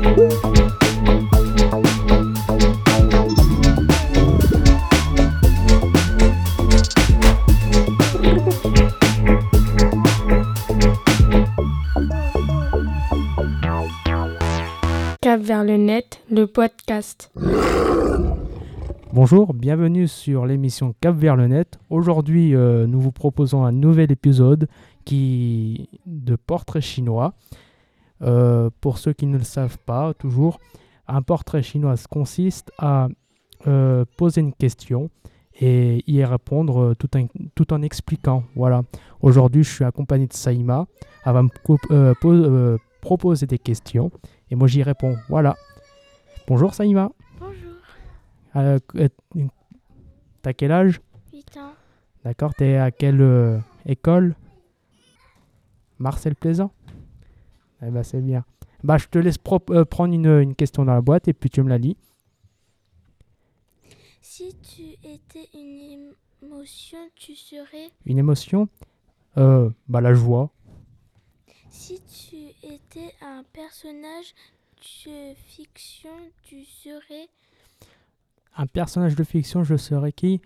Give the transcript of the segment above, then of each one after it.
Cap vers le net, le podcast. Bonjour, bienvenue sur l'émission Cap vers le net. Aujourd'hui, euh, nous vous proposons un nouvel épisode qui de portrait chinois. Euh, pour ceux qui ne le savent pas, toujours, un portrait chinois consiste à euh, poser une question et y répondre euh, tout en, tout en expliquant. Voilà. Aujourd'hui, je suis accompagné de Saïma. Elle va me euh, proposer des questions et moi j'y réponds. Voilà. Bonjour Saïma. Bonjour. T'as quel âge? 8 ans. D'accord, t'es à quelle école? Marcel Plaisant? Eh ben c'est bien. Bah je te laisse euh, prendre une, une question dans la boîte et puis tu me la lis. Si tu étais une émotion, tu serais. Une émotion? Euh, Bah la joie. Si tu étais un personnage de fiction, tu serais. Un personnage de fiction, je serais qui?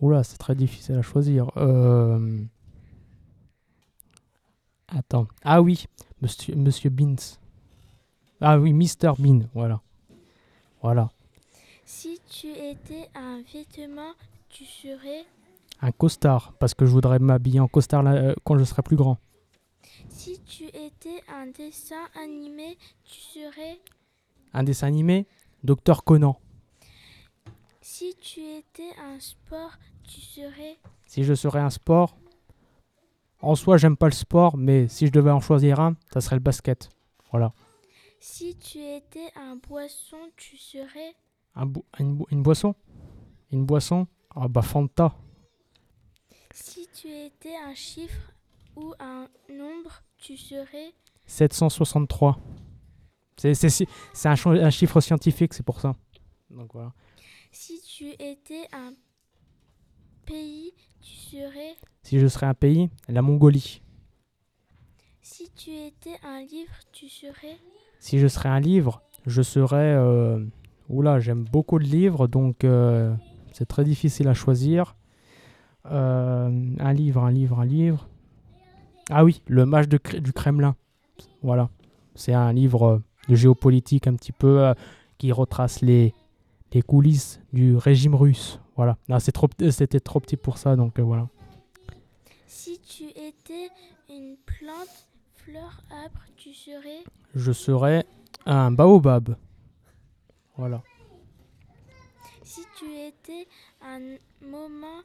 Oula, c'est très difficile à choisir. Euh... Attends. Ah oui, Monsieur, Monsieur Beans. Ah oui, Mr Bean, voilà. Voilà. Si tu étais un vêtement, tu serais. Un costard, parce que je voudrais m'habiller en costard là, euh, quand je serai plus grand. Si tu étais un dessin animé, tu serais. Un dessin animé? Docteur Conan. Si tu étais un sport, tu serais. Si je serais un sport, en soi, j'aime pas le sport, mais si je devais en choisir un, ça serait le basket. Voilà. Si tu étais un boisson, tu serais. Un bo- une, bo- une boisson? Une boisson? Ah bah Fanta. Si tu étais un chiffre ou un nombre, tu serais. 763. C'est un, un chiffre scientifique, c'est pour ça. Donc voilà. Si tu étais un pays, tu serais? Si je serais un pays, la Mongolie. Si tu étais un livre, tu serais? Si je serais un livre, je serais... euh, Oula, j'aime beaucoup le livre, donc euh, c'est très difficile à choisir. Euh, un livre, un livre, un livre. Ah oui, le de Kré- du Kremlin. Voilà. C'est un livre de géopolitique un petit peu qui retrace les, les coulisses du régime russe. Voilà. Non, c'est trop, c'était trop petit pour ça, donc euh, voilà. Si tu étais une plante, fleur, arbre, tu serais. Je serais un baobab. Voilà. Si tu étais un moment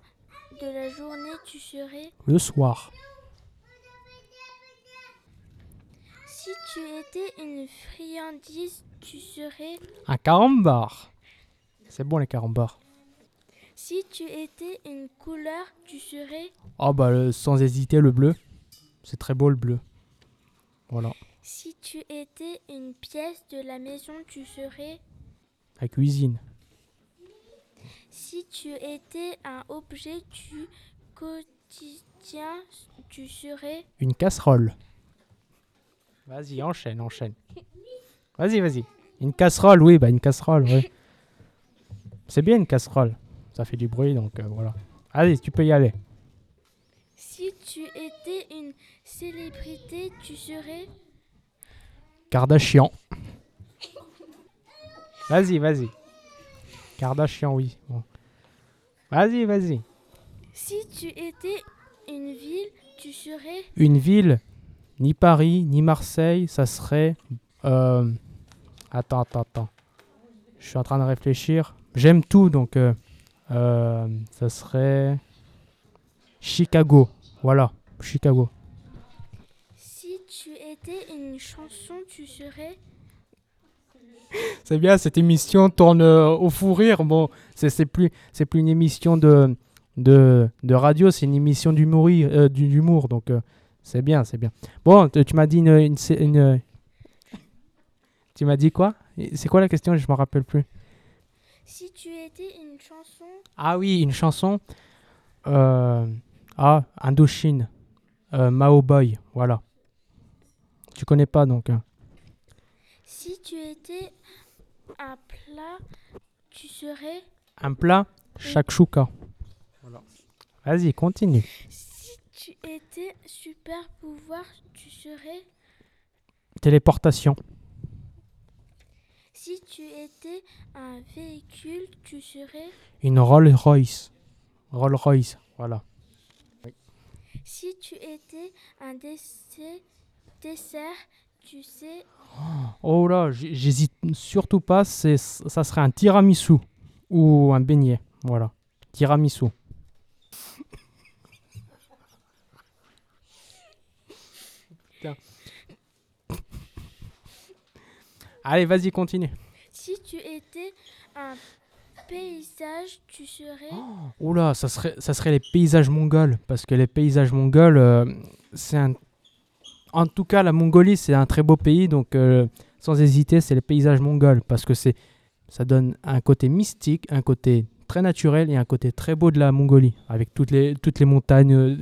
de la journée, tu serais. Le soir. Si tu étais une friandise, tu serais. Un carambar. C'est bon les carambars. Si tu étais une couleur, tu serais. Oh bah le- sans hésiter le bleu. C'est très beau le bleu. Voilà. Si tu étais une pièce de la maison, tu serais. La cuisine. Si tu étais un objet du quotidien, tu serais. Une casserole. Vas-y, enchaîne, enchaîne. Vas-y, vas-y. Une casserole, oui, bah une casserole, oui. C'est bien une casserole. Ça fait du bruit, donc euh, voilà. Allez, tu peux y aller. Si tu étais une célébrité, tu serais. Kardashian. Vas-y, vas-y. Kardashian, oui. Bon. Vas-y, vas-y. Si tu étais une ville, tu serais. Une ville, ni Paris, ni Marseille, ça serait... euh, Attends, attends, attends. Je suis en train de réfléchir. J'aime tout, donc... euh, euh, ça serait... Chicago. Voilà, Chicago. Si tu étais une chanson, tu serais. C'est bien, cette émission tourne euh, au fou rire. Bon, c'est plus, c'est plus une émission de, de, de radio, c'est une émission d'humour, euh, d'humour. Donc, euh, c'est bien, c'est bien. Bon, tu m'as dit une, une, Tu m'as dit quoi? C'est quoi la question? Je me rappelle plus. Si tu étais une chanson, Ah oui, une chanson. Euh, ah, Indochine. Euh, Mao Boy, voilà. Tu connais pas donc. hein. Si tu étais un plat, tu serais. Un plat, shakshuka. Vas-y, continue. Si tu étais super pouvoir, tu serais. Téléportation. Si tu étais un véhicule, tu serais. Une Rolls Royce. Rolls Royce, voilà. Si tu étais un dessert, dessert tu sais. Oh là, j- j'hésite surtout pas, c'est, ça serait un tiramisu ou un beignet. Voilà. Tiramisu. Allez, vas-y, continue. Si tu étais un paysage, tu serais. Oula, ça serait, ça serait les paysages mongols. Parce que les paysages mongols, euh, c'est un. En tout cas, la Mongolie, c'est un très beau pays. Donc, euh, sans hésiter, c'est les paysages mongols. Parce que c'est, ça donne un côté mystique, un côté très naturel et un côté très beau de la Mongolie. Avec toutes les, toutes les montagnes euh,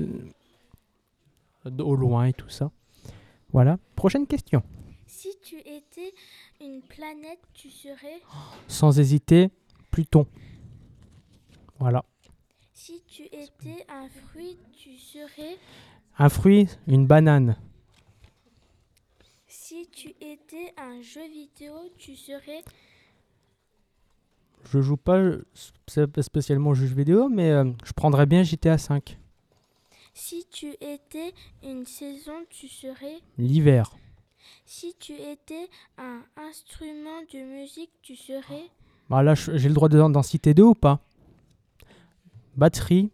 au loin et tout ça. Voilà. Prochaine question. Si tu étais une planète, tu serais. Sans hésiter, Pluton. Voilà. Si tu étais un fruit, tu serais. Un fruit, une banane. Si tu étais un jeu vidéo, tu serais. Je joue pas spé- spécialement aux jeux vidéo, mais euh, je prendrais bien GTA V. Si tu étais une saison, tu serais. L'hiver. Si tu étais un instrument de musique, tu serais. Bah là, j'ai le droit de- d'en citer deux ou pas? Batterie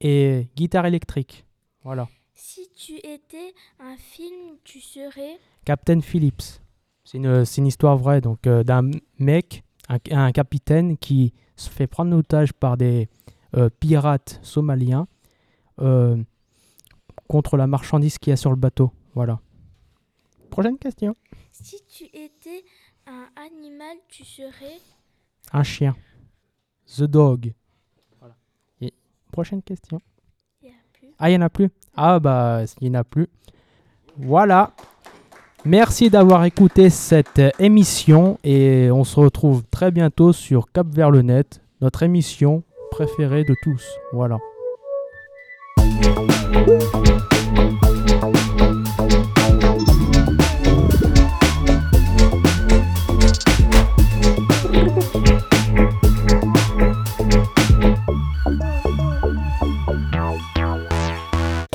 et guitare électrique. Voilà. Si tu étais un film, tu serais. Captain Phillips. C'est une, c'est une histoire vraie donc euh, d'un mec, un, un capitaine qui se fait prendre en otage par des euh, pirates somaliens euh, contre la marchandise qu'il y a sur le bateau. Voilà. Prochaine question. Si tu étais un animal, tu serais. Un chien. The dog. Voilà. Et prochaine question. Il y a plus. Ah, il n'y en a plus Ah, bah, il n'y en a plus. Voilà. Merci d'avoir écouté cette émission et on se retrouve très bientôt sur Cap vers le net, notre émission préférée de tous. Voilà.